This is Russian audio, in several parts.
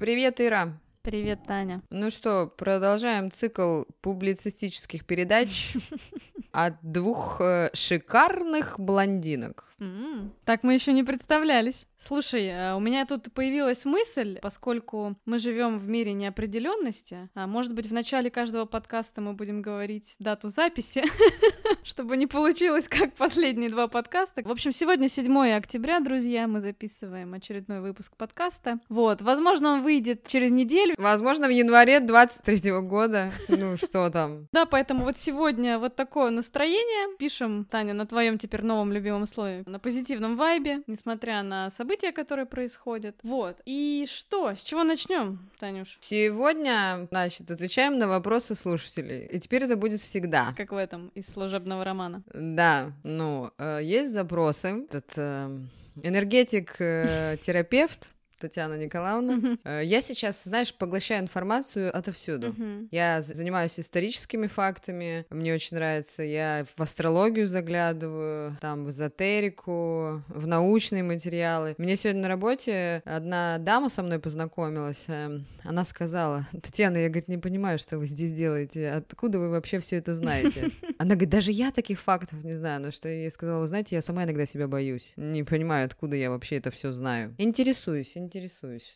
Привет, Ира. Привет, Таня. Ну что, продолжаем цикл публицистических передач от двух э, шикарных блондинок. М, Так мы еще не представлялись. Слушай, э, у меня тут появилась мысль, поскольку мы живем в мире неопределенности, а может быть в начале каждого подкаста мы будем говорить дату записи, чтобы не получилось как последние два подкаста. В общем, сегодня 7 октября, друзья, мы записываем очередной выпуск подкаста. Вот, возможно, он выйдет через неделю. Возможно, в январе 23 года. Ну, что там? Да, поэтому вот сегодня вот такое настроение. Пишем, Таня, на твоем теперь новом любимом слове, на позитивном вайбе, несмотря на события, которые происходят. Вот. И что? С чего начнем, Танюш? Сегодня, значит, отвечаем на вопросы слушателей. И теперь это будет всегда. Как в этом из служебного романа. Да, ну, э, есть запросы. Этот э, энергетик-терапевт Татьяна Николаевна. Э, Я сейчас, знаешь, поглощаю информацию отовсюду. Мгм. Я занимаюсь историческими фактами, мне очень нравится. Я в астрологию заглядываю, там в эзотерику, в научные материалы. Мне сегодня на работе одна дама со мной познакомилась. эм, Она сказала, Татьяна, я, говорит, не понимаю, что вы здесь делаете. Откуда вы вообще все это знаете? Она говорит, даже я таких фактов не знаю. На что я ей сказала, вы знаете, я сама иногда себя боюсь. Не понимаю, откуда я вообще это все знаю. Интересуюсь, интересуюсь,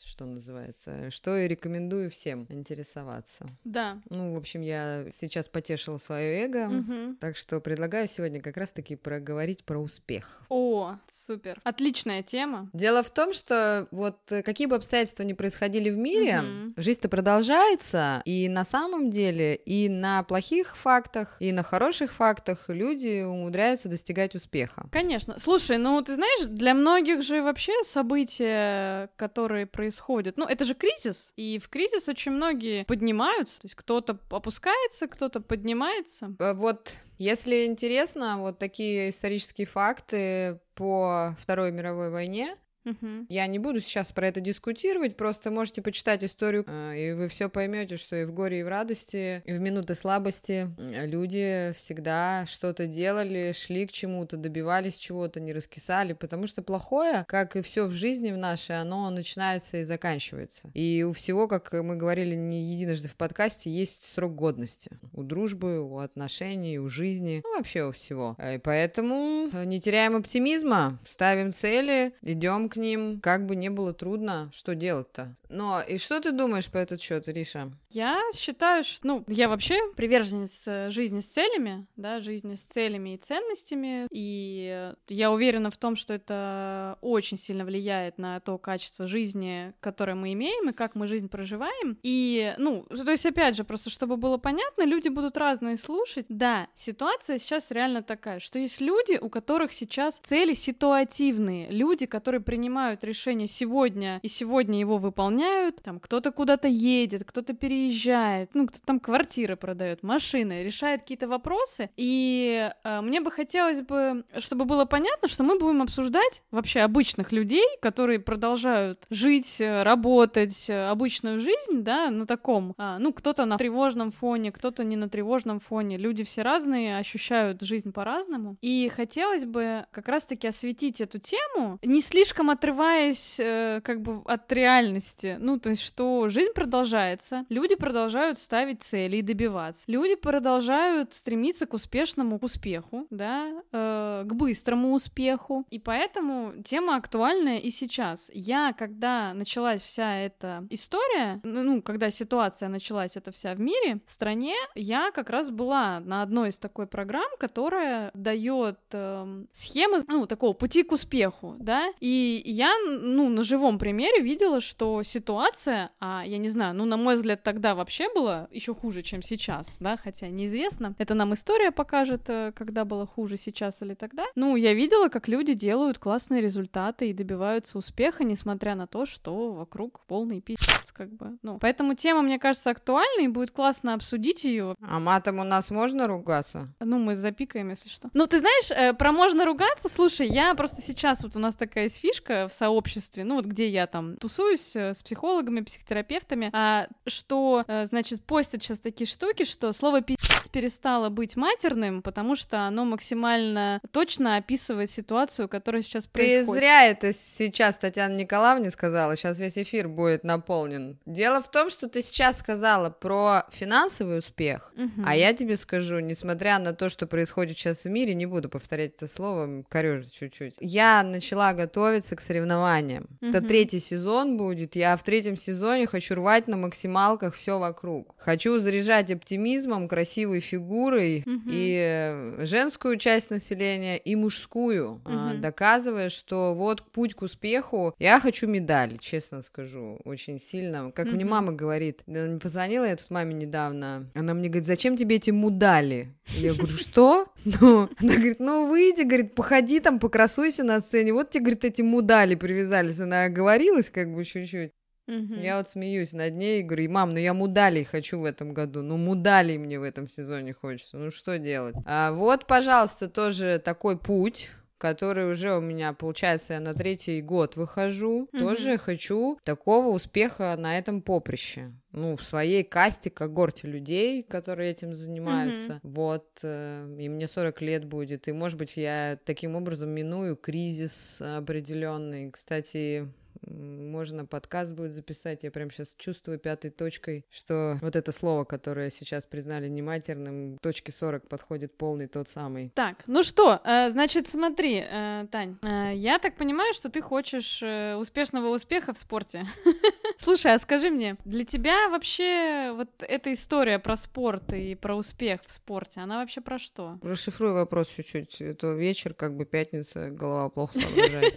что называется. Что и рекомендую всем интересоваться. Да. Ну, в общем, я сейчас потешила свое эго, Мгм. так что предлагаю сегодня как раз-таки проговорить про успех. О, супер. Отличная тема. Дело в том, что вот э, какие бы обстоятельства ни происходили в мире, Мгм. жизнь-то продолжается, и на самом деле и на плохих фактах, и на хороших фактах люди умудряются достигать успеха. Конечно. Слушай, ну ты знаешь, для многих же вообще события, которые происходят, ну это же кризис, и в кризис очень многие поднимаются, то есть кто-то опускается, кто-то поднимается. Э, Вот, если интересно, вот такие исторические факты по Второй мировой войне, Мгм. Я не буду сейчас про это дискутировать, просто можете почитать историю, э, и вы все поймете, что и в горе, и в радости, и в минуты слабости э, люди всегда что-то делали, шли к чему-то, добивались чего-то, не раскисали, потому что плохое, как и все в жизни в нашей, оно начинается и заканчивается. И у всего, как мы говорили не единожды в подкасте, есть срок годности. У дружбы, у отношений, у жизни, ну, вообще у всего. Э, И поэтому не теряем оптимизма, ставим цели, идем к ним, как бы не было трудно, что делать-то. Но и что ты думаешь по этот счет, Риша? Я считаю, что, ну, я вообще приверженец э, жизни с целями, да, жизни с целями и ценностями, и э, я уверена в том, что это очень сильно влияет на то качество жизни, которое мы имеем, и как мы жизнь проживаем. И, ну, то есть, опять же, просто чтобы было понятно, люди будут разные слушать. Да, ситуация сейчас реально такая, что есть люди, у которых сейчас цели ситуативные, люди, которые принимают решение сегодня и сегодня его выполняют, там кто-то куда-то едет, кто-то переезжает, ну, кто там квартиры продает, машины, решает какие-то вопросы, и э, мне бы хотелось бы, чтобы было понятно, что мы будем обсуждать вообще обычных людей, которые продолжают жить, э, работать, э, обычную жизнь, да, на таком, а, ну, кто-то на тревожном фоне, кто-то не на тревожном фоне, люди все разные, ощущают жизнь по-разному, и хотелось бы как раз-таки осветить эту тему, не слишком отрываясь э, как бы от реальности, ну, то есть, что жизнь продолжается, люди продолжают ставить цели и добиваться, люди продолжают стремиться к успешному, к успеху, да, э, к быстрому успеху, и поэтому тема актуальная и сейчас. Я, когда началась вся эта история, ну, ну, когда ситуация началась эта вся в мире, в стране, я как раз была на одной из такой программ, которая дает эм, схемы, ну, такого пути к успеху, да, и я, ну, на живом примере видела, что ситуация, а я не знаю, ну, на мой взгляд, тогда вообще было еще хуже, чем сейчас, да, хотя неизвестно. Это нам история покажет, э, когда было хуже сейчас или тогда. Ну, я видела, как люди делают классные результаты и добиваются успеха, несмотря на то, что вокруг полный пиздец, как бы. Ну, поэтому тема, мне кажется, актуальна, и будет классно обсудить ее. А матом у нас можно ругаться? Ну, мы запикаем, если что. Ну, ты знаешь, э, про можно ругаться, слушай, я просто сейчас, вот у нас такая есть фишка в сообществе, ну, вот где я там тусуюсь э, с психологами, психотерапевтами, а, что, а, значит, постят сейчас такие штуки, что слово пиздец перестало быть матерным, потому что оно максимально точно описывает ситуацию, которая сейчас происходит. Ты зря это сейчас Татьяна Николаевна сказала, сейчас весь эфир будет наполнен. Дело в том, что ты сейчас сказала про финансовый успех, угу. а я тебе скажу, несмотря на то, что происходит сейчас в мире, не буду повторять это слово, корежу чуть-чуть. Я начала готовиться к соревнованиям. Угу. Это третий сезон будет, я в третьем сезоне хочу рвать на максималках все вокруг. Хочу заряжать оптимизмом, красивой фигурой угу. и женскую часть населения, и мужскую, угу. доказывая, что вот путь к успеху, я хочу медаль, честно скажу, очень сильно. Как угу. мне мама говорит, мне позвонила я тут маме недавно, она мне говорит, зачем тебе эти мудали? Я говорю, что? Ну, она говорит, ну выйди, говорит, походи там, покрасуйся на сцене, вот тебе, говорит, эти мудали привязались, она оговорилась как бы чуть-чуть. Угу. Я вот смеюсь над ней и говорю, мам, ну я мудалей хочу в этом году, ну мудалей мне в этом сезоне хочется, ну что делать? А вот, пожалуйста, тоже такой путь, который уже у меня, получается, я на третий год выхожу, mm тоже хочу такого успеха на этом поприще. Ну, в своей касте, когорте людей, которые этим занимаются. mm Вот, э, и мне 40 лет будет. И, может быть, я таким образом миную кризис определенный. Кстати, можно подкаст будет записать. Я прям сейчас чувствую пятой точкой, что вот это слово, которое сейчас признали нематерным, точки 40 подходит полный тот самый. Так, ну что, э, значит, смотри, э, Тань, э, я так понимаю, что ты хочешь успешного успеха в спорте. Слушай, а скажи мне, для тебя вообще вот эта история про спорт и про успех в спорте, она вообще про что? Расшифруй вопрос чуть-чуть. Это вечер, как бы пятница, голова плохо соображает.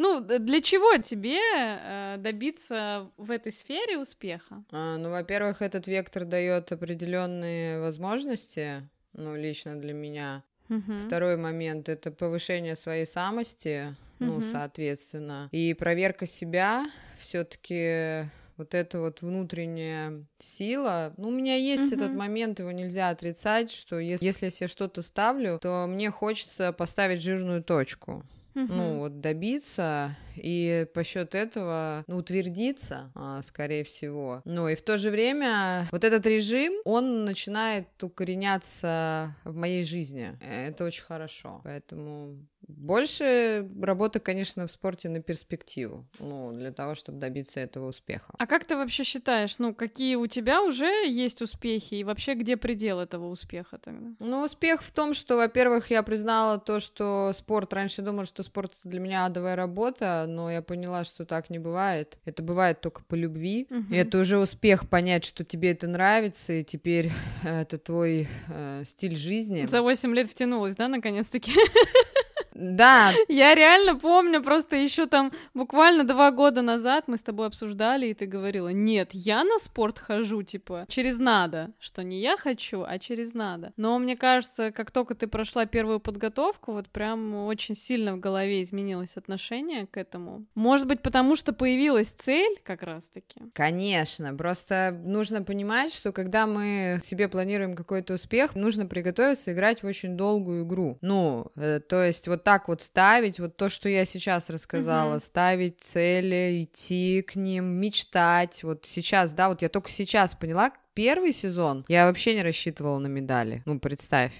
Ну, для чего тебе э, добиться в этой сфере успеха? А, ну, во-первых, этот вектор дает определенные возможности, ну, лично для меня. Угу. Второй момент это повышение своей самости, ну, угу. соответственно, и проверка себя все-таки вот эта вот внутренняя сила. Ну, у меня есть uh этот момент, его нельзя отрицать, что если, если я себе что-то ставлю, то мне хочется поставить жирную точку угу. ну, вот добиться и по счет этого ну, утвердиться, а, скорее всего. Ну и в то же время вот этот режим, он начинает укореняться в моей жизни. Это очень хорошо. Поэтому больше работы, конечно, в спорте на перспективу, ну, для того, чтобы добиться этого успеха. А как ты вообще считаешь, ну, какие у тебя уже есть успехи, и вообще где предел этого успеха тогда? Ну, успех в том, что, во-первых, я признала то, что спорт, раньше думала, что спорт для меня адовая работа, но я поняла, что так не бывает. Это бывает только по любви, угу. и это уже успех понять, что тебе это нравится, и теперь это твой э, стиль жизни. За 8 лет втянулась, да, наконец-таки? Да. Я реально помню, просто еще там буквально два года назад мы с тобой обсуждали, и ты говорила, нет, я на спорт хожу, типа, через надо, что не я хочу, а через надо. Но мне кажется, как только ты прошла первую подготовку, вот прям очень сильно в голове изменилось отношение к этому. Может быть, потому что появилась цель как раз-таки? Конечно, просто нужно понимать, что когда мы себе планируем какой-то успех, нужно приготовиться играть в очень долгую игру. Ну, э, то есть вот так вот ставить, вот то, что я сейчас рассказала, угу. ставить цели, идти к ним, мечтать. Вот сейчас, да, вот я только сейчас поняла, первый сезон я вообще не рассчитывала на медали. Ну, представь.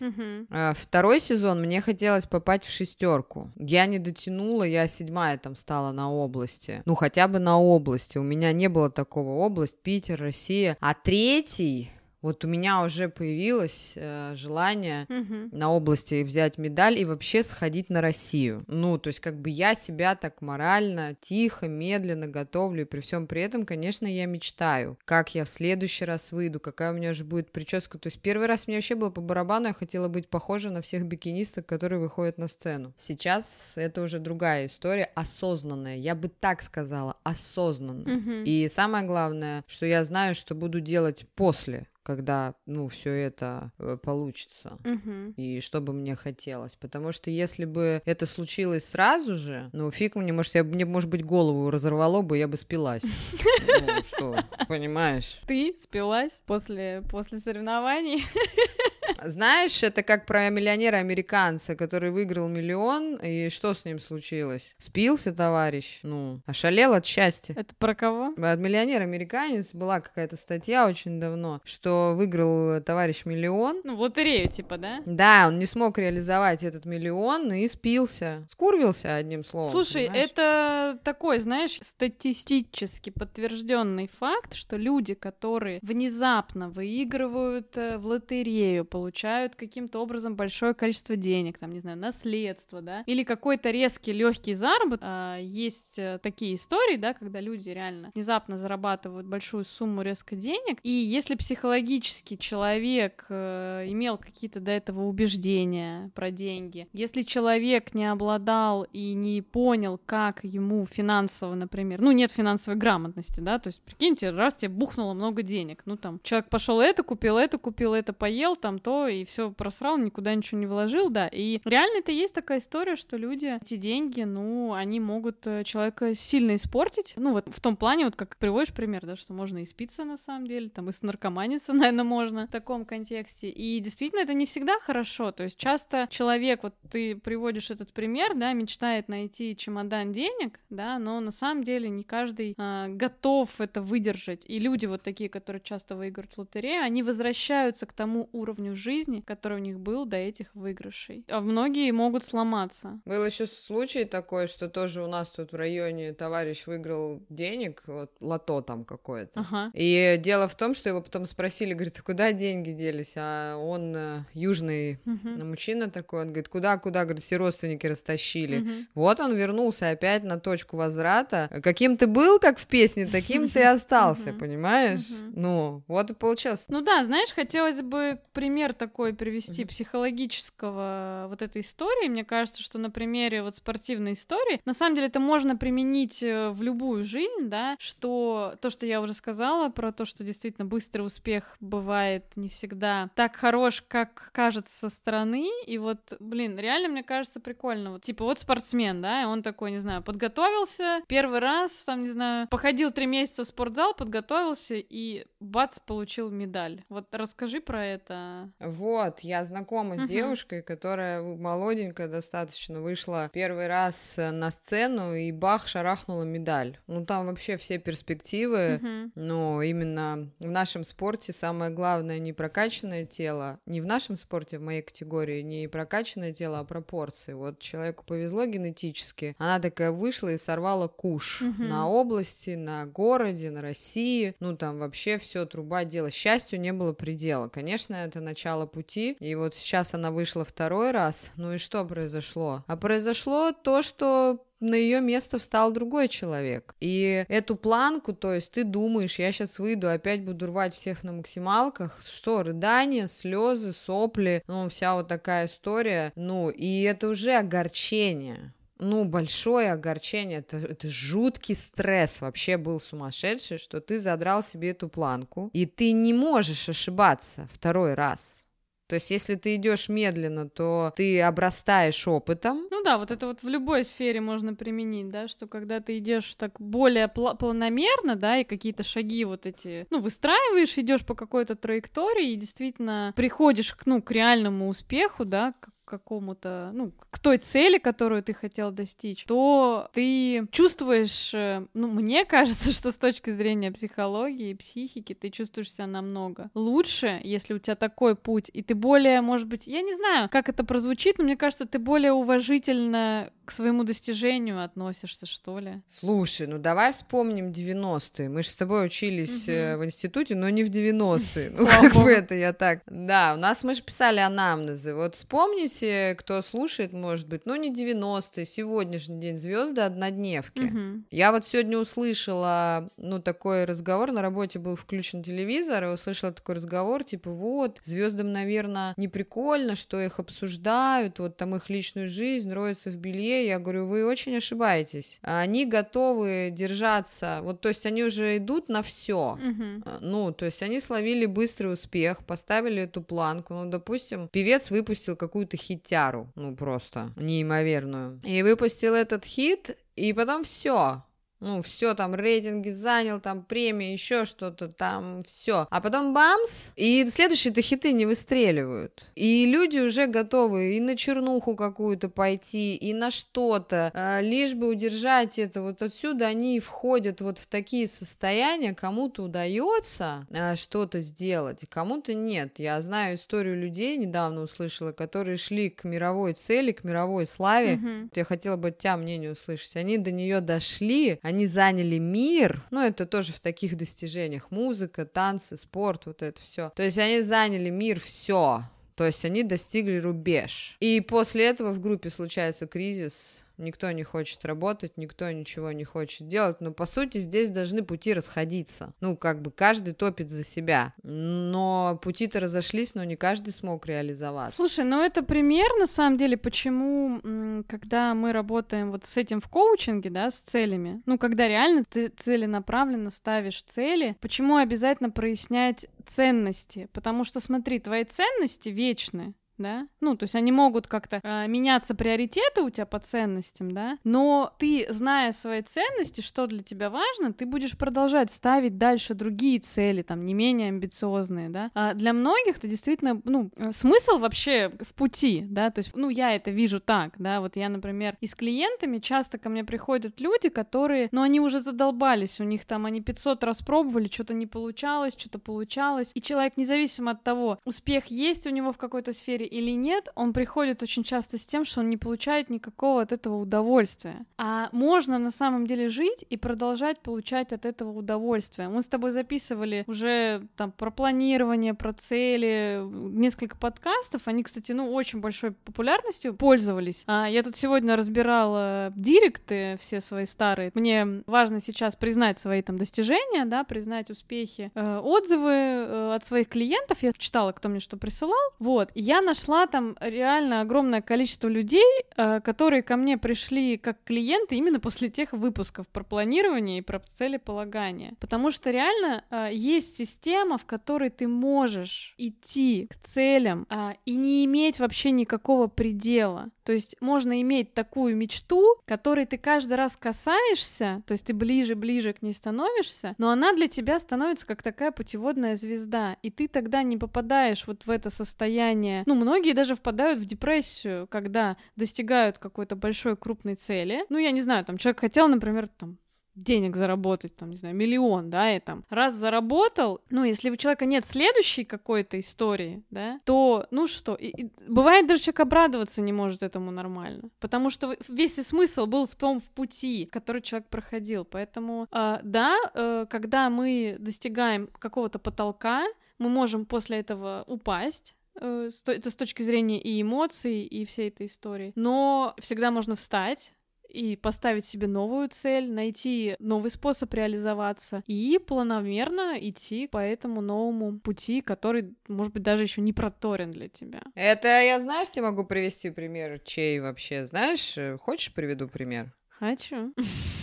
А, второй сезон мне хотелось попасть в шестерку. Я не дотянула, я седьмая там стала на области. Ну, хотя бы на области. У меня не было такого область, Питер, Россия. А третий вот у меня уже появилось э, желание угу. на области взять медаль и вообще сходить на Россию. Ну, то есть как бы я себя так морально, тихо, медленно готовлю, и при всем при этом, конечно, я мечтаю, как я в следующий раз выйду, какая у меня уже будет прическа. То есть первый раз мне вообще было по барабану, я хотела быть похожа на всех бикинисток, которые выходят на сцену. Сейчас это уже другая история, осознанная, я бы так сказала, осознанно. Угу. И самое главное, что я знаю, что буду делать после когда, ну, все это э, получится. Угу. И что бы мне хотелось. Потому что если бы это случилось сразу же, ну, фиг мне, может, я, мне, может быть, голову разорвало бы, я бы спилась. Ну, что, понимаешь? Ты спилась после, после соревнований? Знаешь, это как про миллионера-американца, который выиграл миллион, и что с ним случилось? Спился товарищ, ну, ошалел от счастья. Это про кого? От миллионер-американец была какая-то статья очень давно, что выиграл товарищ миллион. Ну, в лотерею, типа, да? Да, он не смог реализовать этот миллион и спился. Скурвился, одним словом. Слушай, понимаешь? это такой, знаешь, статистически подтвержденный факт, что люди, которые внезапно выигрывают э, в лотерею, получают каким-то образом большое количество денег, там, не знаю, наследство, да, или какой-то резкий легкий заработок, а, есть э, такие истории, да, когда люди реально внезапно зарабатывают большую сумму резко денег, и если психологически человек э, имел какие-то до этого убеждения про деньги, если человек не обладал и не понял, как ему финансово, например, ну, нет финансовой грамотности, да, то есть, прикиньте, раз тебе бухнуло много денег, ну, там, человек пошел это купил, это купил, это поел, там, то, и все просрал, никуда ничего не вложил, да, и реально это есть такая история, что люди эти деньги, ну, они могут э, человека сильно испортить, ну, вот в том плане, вот как приводишь пример, да, что можно и спиться на самом деле, там, и снаркоманиться, наверное, можно в таком контексте, и действительно это не всегда хорошо, то есть часто человек, вот ты приводишь этот пример, да, мечтает найти чемодан денег, да, но на самом деле не каждый а, готов это выдержать, и люди вот такие, которые часто выигрывают в лотерею, они возвращаются к тому уровню жизни, который у них был до этих выигрышей, а многие могут сломаться. Был еще случай такой, что тоже у нас тут в районе товарищ выиграл денег, вот лото там какое-то. Ага. И дело в том, что его потом спросили, говорит, а куда деньги делись? А он э, южный Мгм. мужчина такой, он говорит, куда, куда, говорит, все родственники растащили. Мгм. Вот он вернулся опять на точку возврата. Каким ты был, как в песне, таким ты и остался, понимаешь? Ну, вот и получилось. Ну да, знаешь, хотелось бы пример такой привести Мгм. психологического вот этой истории. Мне кажется, что на примере вот спортивной истории, на самом деле это можно применить э, в любую жизнь, да, что то, что я уже сказала про то, что действительно быстрый успех бывает не всегда так хорош, как кажется со стороны, и вот, блин, реально мне кажется прикольно. Вот, типа вот спортсмен, да, и он такой, не знаю, подготовился первый раз, там, не знаю, походил три месяца в спортзал, подготовился и бац, получил медаль. Вот расскажи про это. Вот, я знакома с девушкой, которая молоденькая достаточно вышла первый раз э, на сцену и бах, шарахнула медаль. Ну, там вообще все перспективы. Мгм. Но именно в нашем спорте самое главное не прокачанное тело, не в нашем спорте, в моей категории, не прокачанное тело, а пропорции. Вот человеку повезло генетически, она такая вышла и сорвала куш Мгм. на области, на городе, на России, ну там вообще все труба дело. Счастью не было предела. Конечно, это начало пути, и вот сейчас она вышла второй раз, ну и что произошло? А произошло то, что на ее место встал другой человек. И эту планку, то есть ты думаешь, я сейчас выйду, опять буду рвать всех на максималках, что, рыдания, слезы, сопли, ну, вся вот такая история, ну, и это уже огорчение. Ну, большое огорчение, это, это жуткий стресс вообще был сумасшедший, что ты задрал себе эту планку, и ты не можешь ошибаться второй раз. То есть, если ты идешь медленно, то ты обрастаешь опытом, Ну да, вот это вот в любой сфере можно применить, да, что когда ты идешь так более пла- планомерно, да, и какие-то шаги вот эти, ну, выстраиваешь, идешь по какой-то траектории и действительно приходишь к, ну, к реальному успеху, да, к какому-то, ну, к той цели, которую ты хотел достичь, то ты чувствуешь, э, ну, мне кажется, что с точки зрения психологии и психики ты чувствуешь себя намного лучше, если у тебя такой путь, и ты более, может быть, я не знаю, как это прозвучит, но мне кажется, ты более уважительно к своему достижению относишься, что ли. Слушай, ну давай вспомним 90-е. Мы же с тобой учились э, в институте, но не в 90-е. Ну, как бы это я так. Да, у нас мы же писали анамнезы. Вот вспомните, кто слушает, может быть, ну не 90-е, сегодняшний день звезды однодневки. Мгм. Я вот сегодня услышала, ну, такой разговор, на работе был включен телевизор, и услышала такой разговор, типа, вот, звездам, наверное, не прикольно, что их обсуждают, вот там их личную жизнь, роются в белье. Я говорю, вы очень ошибаетесь. Они готовы держаться, вот, то есть они уже идут на все. Мгм. Ну, то есть они словили быстрый успех, поставили эту планку. Ну, допустим, певец выпустил какую-то хитяру, ну, просто неимоверную. И выпустил этот хит, и потом все. Ну, все там, рейтинги занял, там премии, еще что-то, там все. А потом бамс, и следующие-то хиты не выстреливают. И люди уже готовы и на чернуху какую-то пойти, и на что-то, а, лишь бы удержать это. Вот отсюда они входят вот в такие состояния, кому-то удается а, что-то сделать, кому-то нет. Я знаю историю людей, недавно услышала, которые шли к мировой цели, к мировой славе. Mm-hmm. Я хотела бы тебя мнение услышать. Они до нее дошли, они заняли мир, ну, это тоже в таких достижениях, музыка, танцы, спорт, вот это все. То есть они заняли мир, все. То есть они достигли рубеж. И после этого в группе случается кризис, никто не хочет работать, никто ничего не хочет делать, но по сути здесь должны пути расходиться. Ну, как бы каждый топит за себя, но пути-то разошлись, но не каждый смог реализоваться. Слушай, ну это пример, на самом деле, почему, когда мы работаем вот с этим в коучинге, да, с целями, ну, когда реально ты целенаправленно ставишь цели, почему обязательно прояснять ценности? Потому что, смотри, твои ценности вечны, да, ну, то есть они могут как-то э, меняться приоритеты у тебя по ценностям, да, но ты, зная свои ценности, что для тебя важно, ты будешь продолжать ставить дальше другие цели, там, не менее амбициозные, да. А для многих это действительно, ну, э, смысл вообще в пути, да, то есть, ну, я это вижу так, да, вот я, например, и с клиентами часто ко мне приходят люди, которые, ну, они уже задолбались, у них там, они 500 раз пробовали, что-то не получалось, что-то получалось, и человек, независимо от того, успех есть у него в какой-то сфере или нет, он приходит очень часто с тем, что он не получает никакого от этого удовольствия. А можно на самом деле жить и продолжать получать от этого удовольствие. Мы с тобой записывали уже там про планирование, про цели, несколько подкастов. Они, кстати, ну, очень большой популярностью пользовались. А я тут сегодня разбирала директы все свои старые. Мне важно сейчас признать свои там достижения, да, признать успехи, э, отзывы э, от своих клиентов. Я читала, кто мне что присылал. Вот. Я нашла нашла там реально огромное количество людей, э, которые ко мне пришли как клиенты именно после тех выпусков про планирование и про целеполагание. Потому что реально э, есть система, в которой ты можешь идти к целям э, и не иметь вообще никакого предела. То есть можно иметь такую мечту, которой ты каждый раз касаешься, то есть ты ближе-ближе к ней становишься, но она для тебя становится как такая путеводная звезда, и ты тогда не попадаешь вот в это состояние. Ну, многие даже впадают в депрессию, когда достигают какой-то большой крупной цели. Ну, я не знаю, там человек хотел, например, там денег заработать, там, не знаю, миллион, да, и там раз заработал, ну, если у человека нет следующей какой-то истории, да, то, ну что, и, и, бывает даже человек обрадоваться не может этому нормально, потому что весь и смысл был в том, в пути, который человек проходил, поэтому, э, да, э, когда мы достигаем какого-то потолка, мы можем после этого упасть, э, это с точки зрения и эмоций, и всей этой истории. Но всегда можно встать, и поставить себе новую цель, найти новый способ реализоваться и планомерно идти по этому новому пути, который, может быть, даже еще не проторен для тебя. Это я, знаешь, тебе могу привести пример, чей вообще, знаешь, э, хочешь приведу пример? Хочу.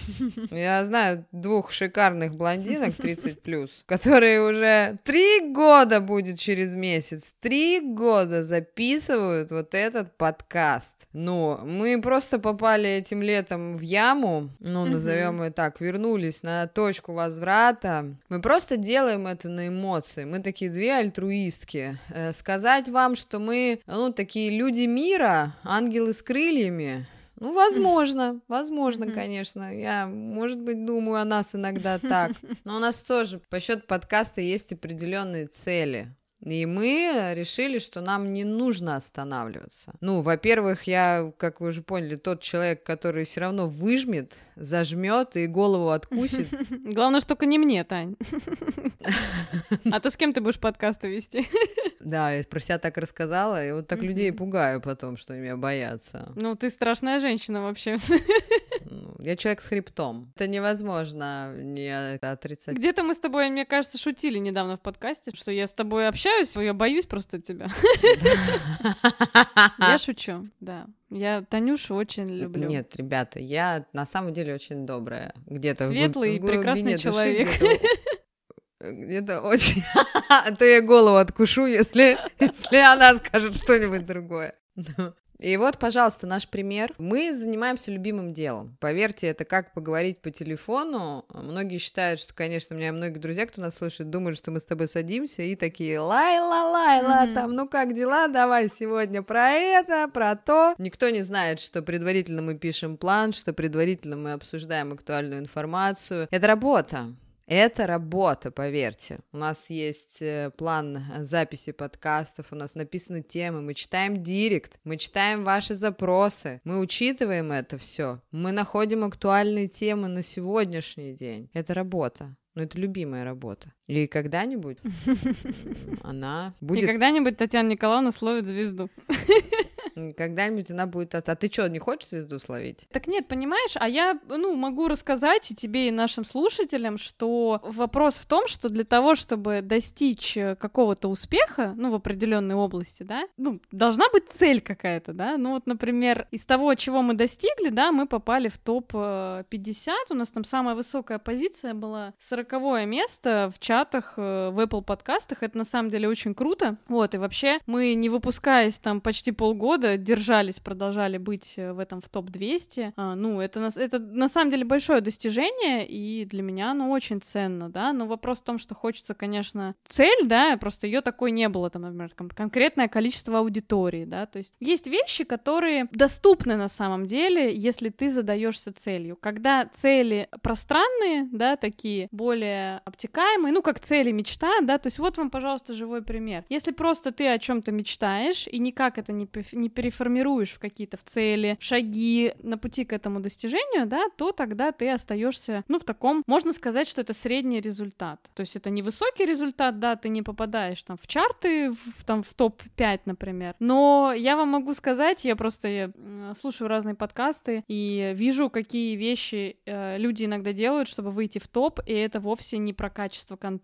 Я знаю двух шикарных блондинок 30 плюс, которые уже три года будет через месяц, три года записывают вот этот подкаст. Ну, мы просто попали этим летом в яму, ну, назовем ее так, вернулись на точку возврата. Мы просто делаем это на эмоции. Мы такие две альтруистки. Э, сказать вам, что мы, ну, такие люди мира, ангелы с крыльями, ну, возможно, возможно, конечно. Я, может быть, думаю о нас иногда так. Но у нас тоже по счету подкаста есть определенные цели. И мы решили, что нам не нужно останавливаться. Ну, во-первых, я, как вы уже поняли, тот человек, который все равно выжмет, зажмет и голову откусит. Главное, что только не мне, Тань. А то с кем ты будешь подкасты вести? Да, я про себя так рассказала, и вот так людей пугаю потом, что они меня боятся. Ну, ты страшная женщина вообще. Я человек с хребтом. Это невозможно не отрицать. Где-то мы с тобой, мне кажется, шутили недавно в подкасте, что я с тобой общаюсь, я боюсь просто тебя. Я шучу, да. Я Танюшу очень люблю. Нет, ребята, я на самом деле очень добрая. Где-то Светлый и прекрасный человек. Где-то очень... А то я голову откушу, если, если она скажет что-нибудь другое. И вот, пожалуйста, наш пример. Мы занимаемся любимым делом. Поверьте, это как поговорить по телефону. Многие считают, что, конечно, у меня многие друзья, кто нас слушает, думают, что мы с тобой садимся и такие лайла, лайла, mm-hmm. там, ну как дела, давай сегодня про это, про то. Никто не знает, что предварительно мы пишем план, что предварительно мы обсуждаем актуальную информацию. Это работа. Это работа, поверьте. У нас есть э, план записи подкастов, у нас написаны темы, мы читаем директ, мы читаем ваши запросы, мы учитываем это все, мы находим актуальные темы на сегодняшний день. Это работа. Но это любимая работа. И когда-нибудь она будет... И когда-нибудь Татьяна Николаевна словит звезду. Когда-нибудь она будет... А ты что, не хочешь звезду словить? Так нет, понимаешь, а я, ну, могу рассказать и тебе, и нашим слушателям, что вопрос в том, что для того, чтобы достичь э, какого-то успеха, ну, в определенной области, да, ну, должна быть цель какая-то, да, ну, вот, например, из того, чего мы достигли, да, мы попали в топ-50, э, у нас там самая высокая позиция была 40 место в чатах, э, в Apple подкастах, это на самом деле очень круто, вот, и вообще мы, не выпускаясь там почти полгода, года держались, продолжали быть э, в этом в топ-200. А, ну, это, это на самом деле большое достижение, и для меня оно очень ценно, да, но вопрос в том, что хочется, конечно, цель, да, просто ее такой не было, там, например, конкретное количество аудитории, да, то есть есть вещи, которые доступны на самом деле, если ты задаешься целью. Когда цели пространные, да, такие более обтекаемые, ну, как цели мечта, да, то есть вот вам, пожалуйста, живой пример. Если просто ты о чем-то мечтаешь, и никак это не, не переформируешь в какие-то в цели, в шаги на пути к этому достижению, да, то тогда ты остаешься, ну, в таком, можно сказать, что это средний результат. То есть это не высокий результат, да, ты не попадаешь там в чарты, в, там в топ-5, например. Но я вам могу сказать, я просто слушаю разные подкасты и вижу, какие вещи э, люди иногда делают, чтобы выйти в топ, и это вовсе не про качество контента.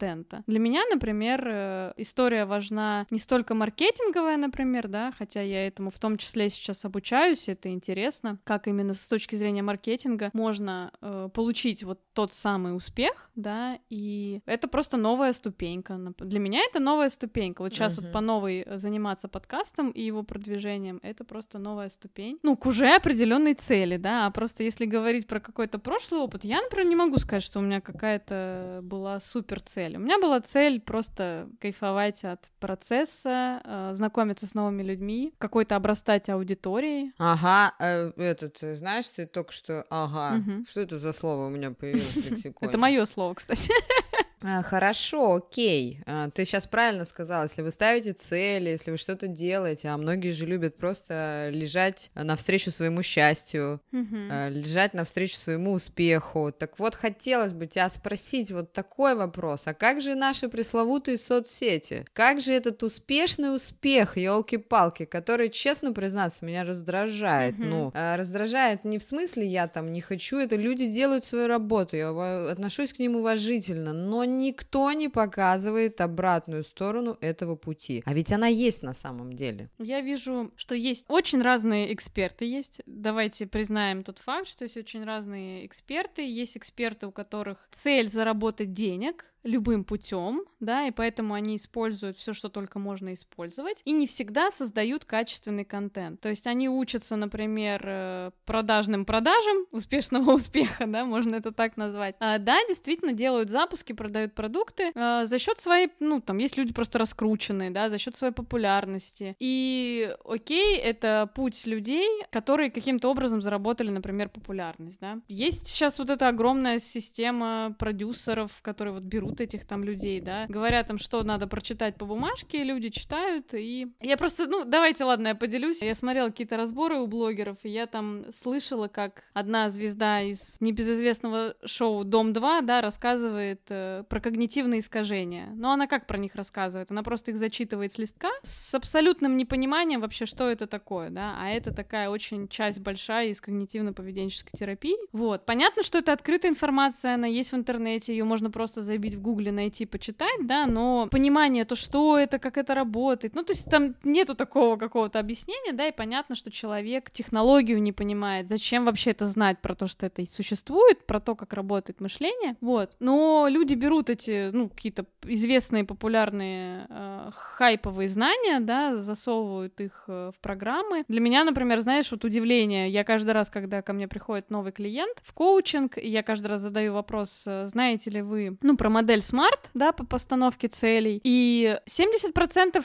Для меня, например, э, история важна не столько маркетинговая, например, да, хотя я этому в том числе сейчас обучаюсь, это интересно, как именно с точки зрения маркетинга можно э, получить вот тот самый успех, да, и это просто новая ступенька. Для меня это новая ступенька. Вот сейчас uh-huh. вот по новой заниматься подкастом и его продвижением, это просто новая ступень. Ну, к уже определенной цели, да, а просто если говорить про какой-то прошлый опыт, я, например, не могу сказать, что у меня какая-то была супер цель. У меня была цель просто кайфовать от процесса, э, знакомиться с новыми людьми, какой-то обрастать аудиторией. Ага, э, этот, знаешь, ты только что, ага, угу. что это за слово у меня появилось в лексиконе? Это мое слово, кстати. А, хорошо, окей. А, ты сейчас правильно сказала, если вы ставите цели, если вы что-то делаете, а многие же любят просто лежать навстречу своему счастью, mm-hmm. лежать навстречу своему успеху. Так вот, хотелось бы тебя спросить вот такой вопрос. А как же наши пресловутые соцсети? Как же этот успешный успех, елки-палки, который, честно признаться, меня раздражает. Mm-hmm. Ну, раздражает не в смысле я там не хочу, это люди делают свою работу, я отношусь к ним уважительно, но никто не показывает обратную сторону этого пути. А ведь она есть на самом деле. Я вижу, что есть очень разные эксперты есть. Давайте признаем тот факт, что есть очень разные эксперты. Есть эксперты, у которых цель заработать денег, любым путем, да, и поэтому они используют все, что только можно использовать, и не всегда создают качественный контент. То есть они учатся, например, э, продажным продажам успешного успеха, да, можно это так назвать. А, да, действительно делают запуски, продают продукты а, за счет своей, ну, там есть люди просто раскрученные, да, за счет своей популярности. И окей, это путь людей, которые каким-то образом заработали, например, популярность, да. Есть сейчас вот эта огромная система продюсеров, которые вот берут зовут этих там людей, да, говорят им, что надо прочитать по бумажке, люди читают, и я просто, ну, давайте, ладно, я поделюсь, я смотрела какие-то разборы у блогеров, и я там слышала, как одна звезда из небезызвестного шоу «Дом-2», да, рассказывает э, про когнитивные искажения, но она как про них рассказывает? Она просто их зачитывает с листка с абсолютным непониманием вообще, что это такое, да, а это такая очень часть большая из когнитивно-поведенческой терапии, вот, понятно, что это открытая информация, она есть в интернете, ее можно просто забить в Гугле найти, почитать, да, но понимание, то что это, как это работает, ну, то есть там нету такого какого-то объяснения, да, и понятно, что человек технологию не понимает, зачем вообще это знать про то, что это существует, про то, как работает мышление, вот, но люди берут эти, ну, какие-то известные, популярные, э, хайповые знания, да, засовывают их э, в программы. Для меня, например, знаешь, вот удивление, я каждый раз, когда ко мне приходит новый клиент в коучинг, я каждый раз задаю вопрос, э, знаете ли вы, ну, про модель SMART, да, по постановке целей, и 70%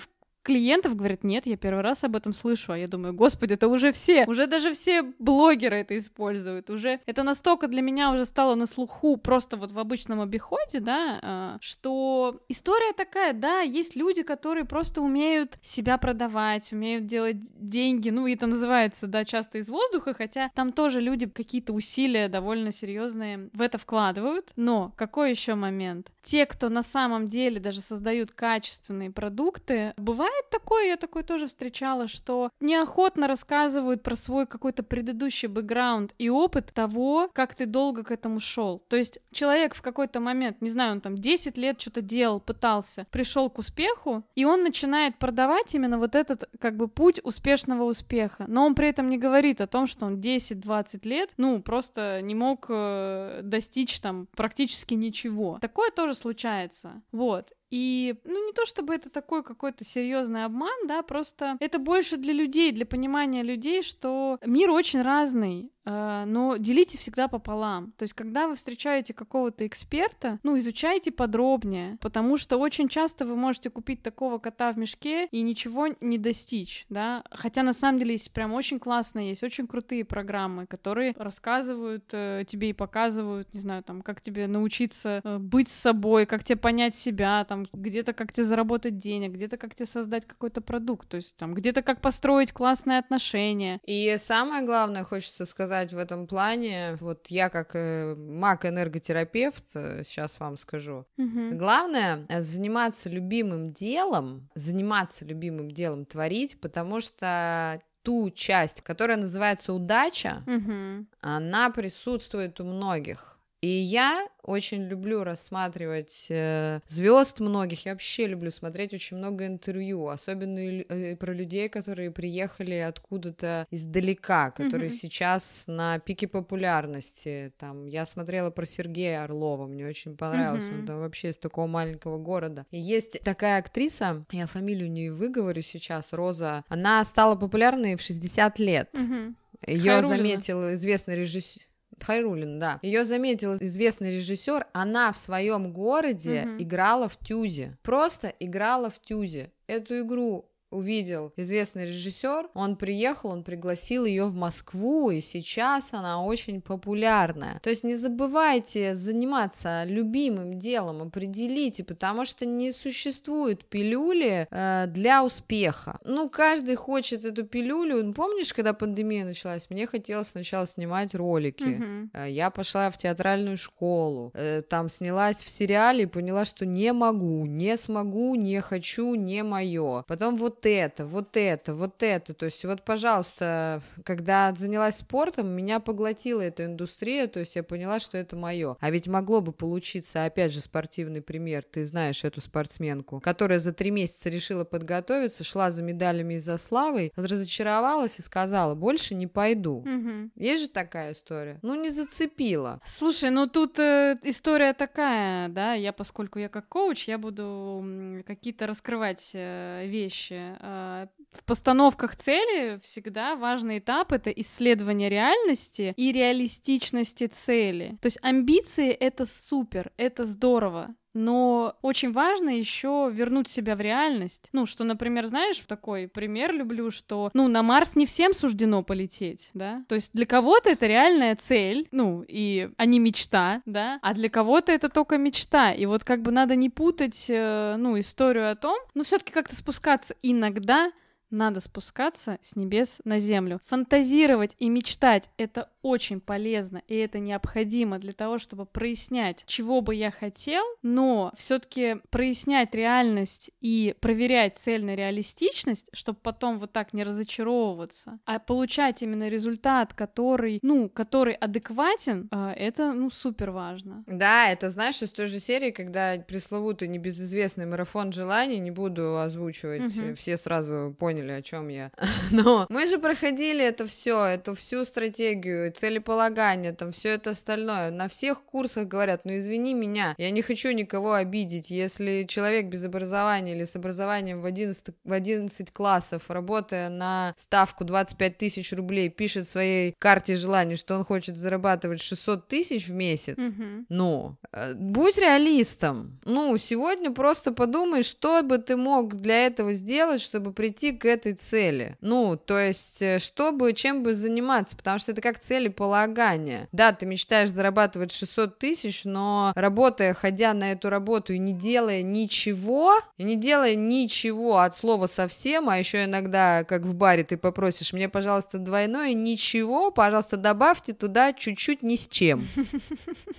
клиентов говорят, нет, я первый раз об этом слышу, а я думаю, господи, это уже все, уже даже все блогеры это используют, уже это настолько для меня уже стало на слуху просто вот в обычном обиходе, да, а, что история такая, да, есть люди, которые просто умеют себя продавать, умеют делать деньги, ну, это называется, да, часто из воздуха, хотя там тоже люди какие-то усилия довольно серьезные в это вкладывают, но какой еще момент? Те, кто на самом деле даже создают качественные продукты, бывает бывает такое, я такое тоже встречала, что неохотно рассказывают про свой какой-то предыдущий бэкграунд и опыт того, как ты долго к этому шел. То есть человек в какой-то момент, не знаю, он там 10 лет что-то делал, пытался, пришел к успеху, и он начинает продавать именно вот этот как бы путь успешного успеха. Но он при этом не говорит о том, что он 10-20 лет, ну, просто не мог э, достичь там практически ничего. Такое тоже случается. Вот. И, ну, не то чтобы это такой какой-то серьезный обман, да, просто это больше для людей, для понимания людей, что мир очень разный, но делите всегда пополам. То есть, когда вы встречаете какого-то эксперта, ну, изучайте подробнее, потому что очень часто вы можете купить такого кота в мешке и ничего не достичь, да, хотя на самом деле есть прям очень классные, есть очень крутые программы, которые рассказывают э, тебе и показывают, не знаю, там, как тебе научиться э, быть с собой, как тебе понять себя, там, где-то как тебе заработать денег, где-то как тебе создать какой-то продукт, то есть там, где-то как построить классные отношения. И самое главное, хочется сказать, сказать в этом плане, вот я как э, маг-энерготерапевт, э, сейчас вам скажу. Угу. Главное э, заниматься любимым делом, заниматься любимым делом, творить, потому что ту часть, которая называется удача, угу. она присутствует у многих. И я очень люблю рассматривать э, звезд многих. Я вообще люблю смотреть очень много интервью, особенно э, про людей, которые приехали откуда-то издалека, которые mm-hmm. сейчас на пике популярности. Там я смотрела про Сергея Орлова, мне очень понравилось. Mm-hmm. Он там вообще из такого маленького города. И есть такая актриса, я фамилию не выговорю сейчас, Роза. Она стала популярной в 60 лет. Mm-hmm. Ее заметил известный режиссер Хайрулин, да. Ее заметил известный режиссер. Она в своем городе угу. играла в тюзе. Просто играла в тюзе. Эту игру увидел известный режиссер, он приехал, он пригласил ее в Москву, и сейчас она очень популярная. То есть не забывайте заниматься любимым делом, определите, потому что не существует пилюли э, для успеха. Ну, каждый хочет эту пилюлю. Помнишь, когда пандемия началась, мне хотелось сначала снимать ролики. Mm-hmm. Э, я пошла в театральную школу, э, там снялась в сериале и поняла, что не могу, не смогу, не хочу, не мое. Потом вот вот это, вот это, вот это. То есть вот, пожалуйста, когда занялась спортом, меня поглотила эта индустрия, то есть я поняла, что это мое. А ведь могло бы получиться, опять же, спортивный пример. Ты знаешь эту спортсменку, которая за три месяца решила подготовиться, шла за медалями и за славой, разочаровалась и сказала, больше не пойду. Угу. Есть же такая история? Ну, не зацепила. Слушай, ну тут э, история такая, да, я, поскольку я как коуч, я буду какие-то раскрывать э, вещи Э, в постановках цели всегда важный этап — это исследование реальности и реалистичности цели. То есть амбиции — это супер, это здорово, но очень важно еще вернуть себя в реальность. Ну, что, например, знаешь, такой пример люблю, что, ну, на Марс не всем суждено полететь, да? То есть для кого-то это реальная цель, ну, и, а не мечта, да? А для кого-то это только мечта. И вот как бы надо не путать, э, ну, историю о том, ну, все таки как-то спускаться иногда надо спускаться с небес на землю. Фантазировать и мечтать — это очень полезно, и это необходимо для того, чтобы прояснять, чего бы я хотел, но все таки прояснять реальность и проверять цель на реалистичность, чтобы потом вот так не разочаровываться, а получать именно результат, который, ну, который адекватен, а, это, ну, супер важно. Да, это, знаешь, из той же серии, когда пресловутый небезызвестный марафон желаний, не буду озвучивать, угу. все сразу поняли, о чем я. Но мы же проходили это все, эту всю стратегию, целеполагание, там все это остальное. На всех курсах говорят, ну извини меня, я не хочу никого обидеть, если человек без образования или с образованием в 11, в 11 классов, работая на ставку 25 тысяч рублей, пишет в своей карте желаний, что он хочет зарабатывать 600 тысяч в месяц, угу. ну, будь реалистом. Ну, сегодня просто подумай, что бы ты мог для этого сделать, чтобы прийти к этой цели. Ну, то есть, э, чтобы, чем бы заниматься, потому что это как целеполагание. Да, ты мечтаешь зарабатывать 600 тысяч, но работая, ходя на эту работу и не делая ничего, и не делая ничего от слова совсем, а еще иногда, как в баре, ты попросишь мне, пожалуйста, двойное ничего, пожалуйста, добавьте туда чуть-чуть ни с чем.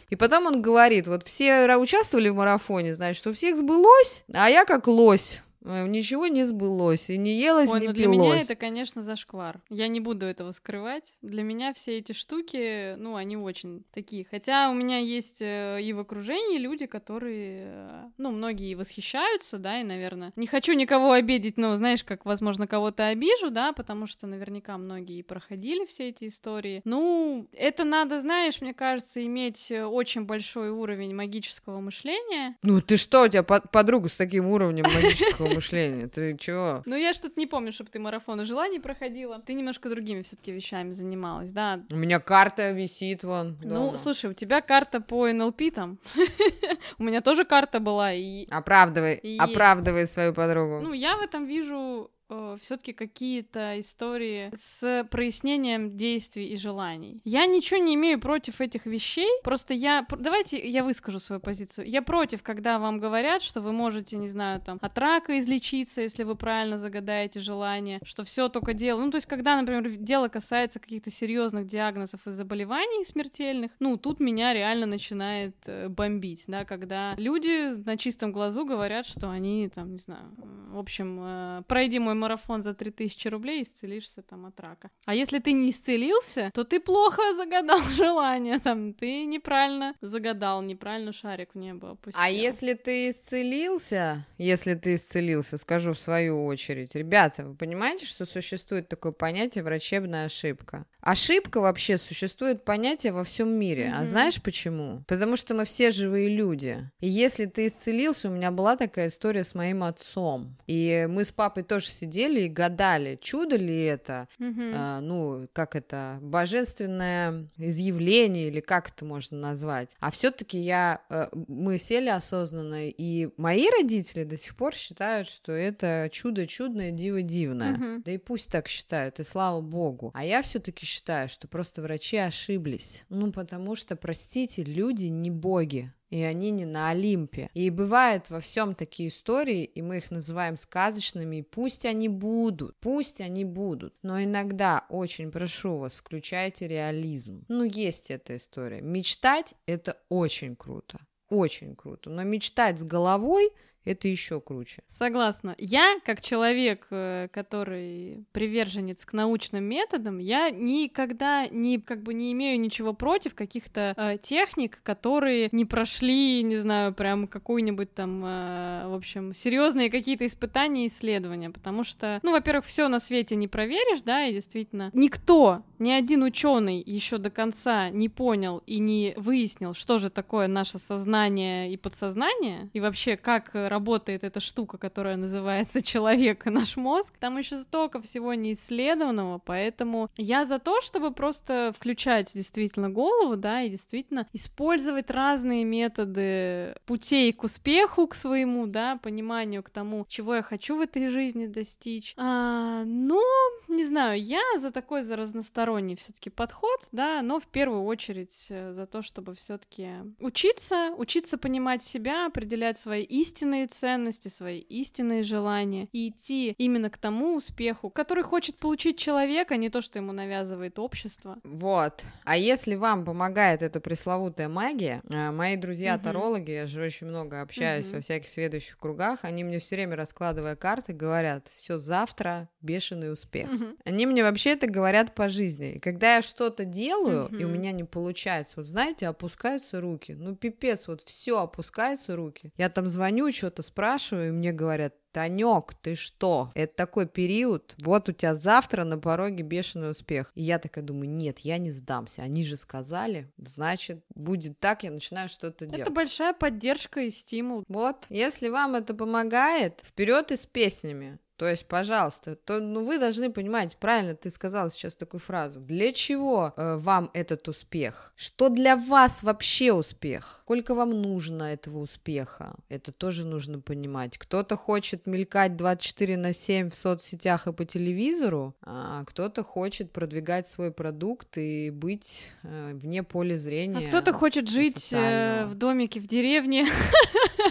И потом он говорит, вот все участвовали в марафоне, значит, у всех сбылось, а я как лось Э, ничего не сбылось, и не елось, Ой, не ну для меня это, конечно, зашквар. Я не буду этого скрывать. Для меня все эти штуки, ну, они очень такие. Хотя у меня есть э, и в окружении люди, которые, э, ну, многие восхищаются, да, и, наверное, не хочу никого обидеть, но, знаешь, как, возможно, кого-то обижу, да, потому что наверняка многие проходили все эти истории. Ну, это надо, знаешь, мне кажется, иметь очень большой уровень магического мышления. Ну, ты что, у тебя подруга с таким уровнем магического мышления. Ты чего? Ну, я что-то не помню, чтобы ты марафоны желаний проходила. Ты немножко другими все таки вещами занималась, да? У меня карта висит вон. Ну, слушай, у тебя карта по НЛП там. У меня тоже карта была. и Оправдывай, оправдывай свою подругу. Ну, я в этом вижу э, все-таки какие-то истории с прояснением действий и желаний. Я ничего не имею против этих вещей, просто я... Давайте я выскажу свою позицию. Я против, когда вам говорят, что вы можете, не знаю, там, от рака излечиться, если вы правильно загадаете желание, что все только дело... Ну, то есть, когда, например, дело касается каких-то серьезных диагнозов и заболеваний смертельных, ну, тут меня реально начинает э, бомбить, да, когда люди на чистом глазу говорят, что они, там, не знаю, в общем, э, пройди мой марафон за 3000 рублей, исцелишься там от рака. А если ты не исцелился, то ты плохо загадал желание, там, ты неправильно загадал, неправильно шарик в небо опустил. А если ты исцелился, если ты исцелился, скажу в свою очередь, ребята, вы понимаете, что существует такое понятие врачебная ошибка? Ошибка вообще существует понятие во всем мире. Mm-hmm. А знаешь почему? Потому что мы все живые люди. И если ты исцелился, у меня была такая история с моим отцом. И мы с папой тоже сидели и гадали, чудо ли это, mm-hmm. а, ну, как это, божественное изъявление, или как это можно назвать. А все-таки я, э, мы сели осознанно, и мои родители до сих пор считают, что это чудо чудное, диво дивное. Mm-hmm. Да и пусть так считают, и слава богу. А я все-таки считаю, что просто врачи ошиблись. Ну, потому что, простите, люди не боги и они не на Олимпе. И бывают во всем такие истории, и мы их называем сказочными, и пусть они будут, пусть они будут, но иногда очень прошу вас, включайте реализм. Ну, есть эта история. Мечтать — это очень круто, очень круто, но мечтать с головой — это еще круче. Согласна. Я, как человек, э, который приверженец к научным методам, я никогда не, как бы не имею ничего против каких-то э, техник, которые не прошли, не знаю, прям какую-нибудь там, э, в общем, серьезные какие-то испытания и исследования, потому что, ну, во-первых, все на свете не проверишь, да, и действительно никто, ни один ученый еще до конца не понял и не выяснил, что же такое наше сознание и подсознание, и вообще как работает эта штука, которая называется человек и наш мозг. Там еще столько всего неисследованного, поэтому я за то, чтобы просто включать действительно голову, да, и действительно использовать разные методы путей к успеху, к своему, да, пониманию, к тому, чего я хочу в этой жизни достичь. А, но, не знаю, я за такой, за разносторонний разносторонний все-таки подход, да, но в первую очередь э, за то, чтобы все-таки учиться, учиться понимать себя, определять свои истинные ценности, свои истинные желания и идти именно к тому успеху, который хочет получить человек, а не то, что ему навязывает общество. Вот. А если вам помогает эта пресловутая магия, э, мои друзья-тарологи, я же очень много общаюсь во всяких следующих кругах, они мне все время раскладывая карты, говорят, все завтра бешеный успех. Они мне вообще это говорят по жизни. И когда я что-то делаю, и у меня не получается, вот знаете, опускаются руки. Ну, пипец, вот все опускаются руки. Я там звоню, что-то спрашиваю, и мне говорят, Танек, ты что? Это такой период, вот у тебя завтра на пороге бешеный успех. И я такая думаю, нет, я не сдамся. Они же сказали, значит, будет так, я начинаю что-то делать. Это большая поддержка и стимул. Вот, если вам это помогает, вперед и с песнями. То есть, пожалуйста, то, ну, вы должны понимать, правильно ты сказал сейчас такую фразу. Для чего э, вам этот успех? Что для вас вообще успех? Сколько вам нужно этого успеха? Это тоже нужно понимать. Кто-то хочет мелькать 24 на 7 в соцсетях и по телевизору, а кто-то хочет продвигать свой продукт и быть э, вне поля зрения. А кто-то хочет жить э, в домике в деревне.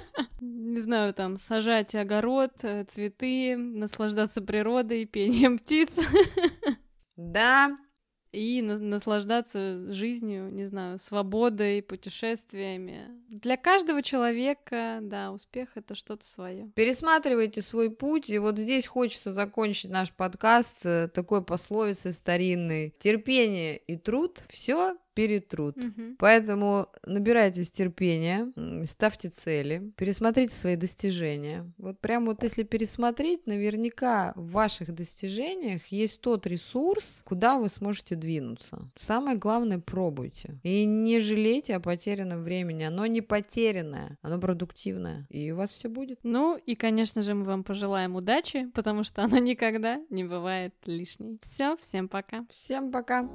не знаю, там, сажать огород, э, цветы, наслаждаться природой, пением птиц. Да, и на- наслаждаться жизнью, не знаю, свободой, путешествиями. Для каждого человека, да, успех это что-то свое. Пересматривайте свой путь, и вот здесь хочется закончить наш подкаст э, такой пословицей старинной. Терпение и труд все перетрут. Мгм. Поэтому набирайтесь терпения, ставьте цели, пересмотрите свои достижения. Вот прям вот если пересмотреть, наверняка в ваших достижениях есть тот ресурс, куда вы сможете двинуться. Самое главное, пробуйте. И не жалейте о потерянном времени. Оно не потерянное, оно продуктивное. И у вас все будет. Ну и, конечно же, мы вам пожелаем удачи, потому что она никогда не бывает лишней. Все, всем пока. Всем пока!